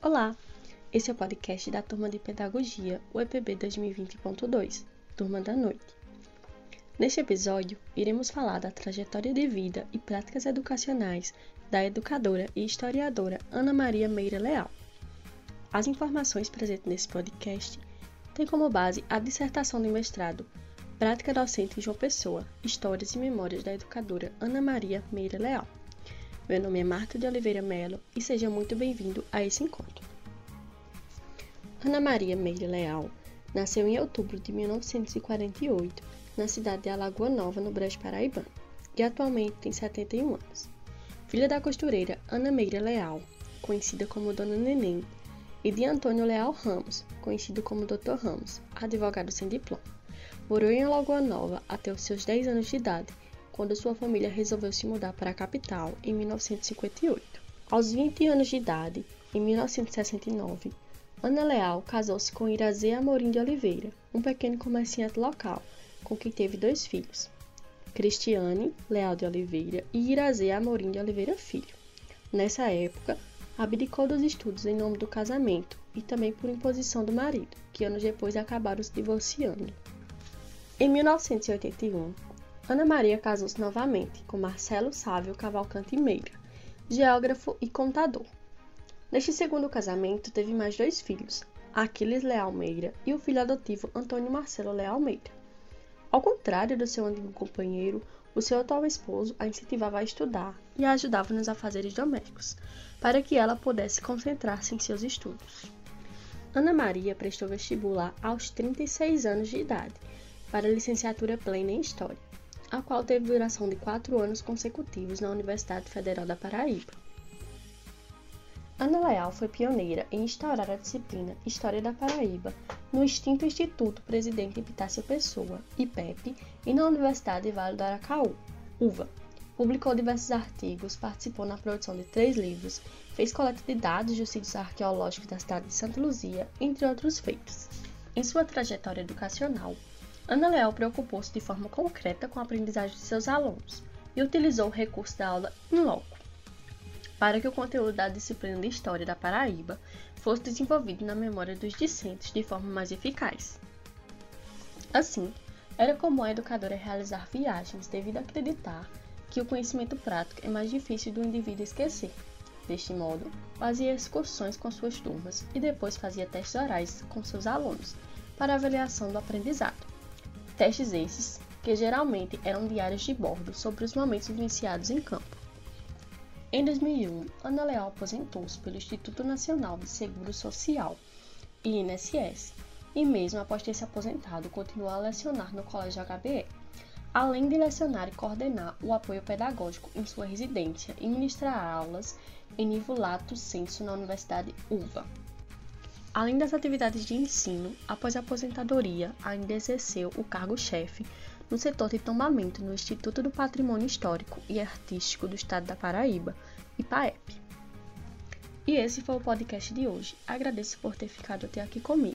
Olá, esse é o podcast da Turma de Pedagogia, o EPB 2020.2, Turma da Noite. Neste episódio, iremos falar da trajetória de vida e práticas educacionais da educadora e historiadora Ana Maria Meira Leal. As informações presentes nesse podcast têm como base a dissertação de mestrado Prática Docente em João Pessoa, Histórias e Memórias da Educadora Ana Maria Meira Leal. Meu nome é Marta de Oliveira Melo e seja muito bem-vindo a esse encontro. Ana Maria Meire Leal nasceu em outubro de 1948 na cidade de Alagoa Nova, no Brejo Paraibano, e atualmente tem 71 anos. Filha da costureira Ana Meire Leal, conhecida como Dona Neném, e de Antônio Leal Ramos, conhecido como Dr. Ramos, advogado sem diploma. Morou em Alagoa Nova até os seus 10 anos de idade quando sua família resolveu se mudar para a capital em 1958. Aos 20 anos de idade, em 1969, Ana Leal casou-se com Irazê Amorim de Oliveira, um pequeno comerciante local, com quem teve dois filhos, Cristiane Leal de Oliveira e Irazê Amorim de Oliveira Filho. Nessa época, abdicou dos estudos em nome do casamento e também por imposição do marido, que anos depois acabaram se divorciando. Em 1981, Ana Maria casou-se novamente com Marcelo Sávio Cavalcante Meira, geógrafo e contador. Neste segundo casamento, teve mais dois filhos, Aquiles Leal Meira e o filho adotivo Antônio Marcelo Leal Meira. Ao contrário do seu antigo companheiro, o seu atual esposo a incentivava a estudar e a ajudava nos afazeres domésticos, para que ela pudesse concentrar-se em seus estudos. Ana Maria prestou vestibular aos 36 anos de idade para licenciatura plena em História a qual teve duração de quatro anos consecutivos na Universidade Federal da Paraíba. Ana Leal foi pioneira em instaurar a disciplina História da Paraíba no extinto Instituto Presidente Epitácio Pessoa, IPEP, e na Universidade Vale do Aracaú, UVA. Publicou diversos artigos, participou na produção de três livros, fez coleta de dados dos sítios arqueológicos da cidade de Santa Luzia, entre outros feitos. Em sua trajetória educacional, Ana Leal preocupou-se de forma concreta com a aprendizagem de seus alunos e utilizou o recurso da aula in loco para que o conteúdo da disciplina de História da Paraíba fosse desenvolvido na memória dos discentes de forma mais eficaz. Assim, era comum a educadora realizar viagens devido a acreditar que o conhecimento prático é mais difícil do indivíduo esquecer. Deste modo, fazia excursões com suas turmas e depois fazia testes orais com seus alunos para avaliação do aprendizado. Testes esses que geralmente eram diários de bordo sobre os momentos vivenciados em campo. Em 2001, Ana Leal aposentou-se pelo Instituto Nacional de Seguro Social, INSS, e mesmo após ter se aposentado, continuou a lecionar no Colégio HBE, além de lecionar e coordenar o apoio pedagógico em sua residência e ministrar aulas em nível lato sensu na Universidade UVA. Além das atividades de ensino, após a aposentadoria, ainda exerceu o cargo-chefe no setor de tombamento no Instituto do Patrimônio Histórico e Artístico do Estado da Paraíba, IPAEP. E esse foi o podcast de hoje. Agradeço por ter ficado até aqui comigo.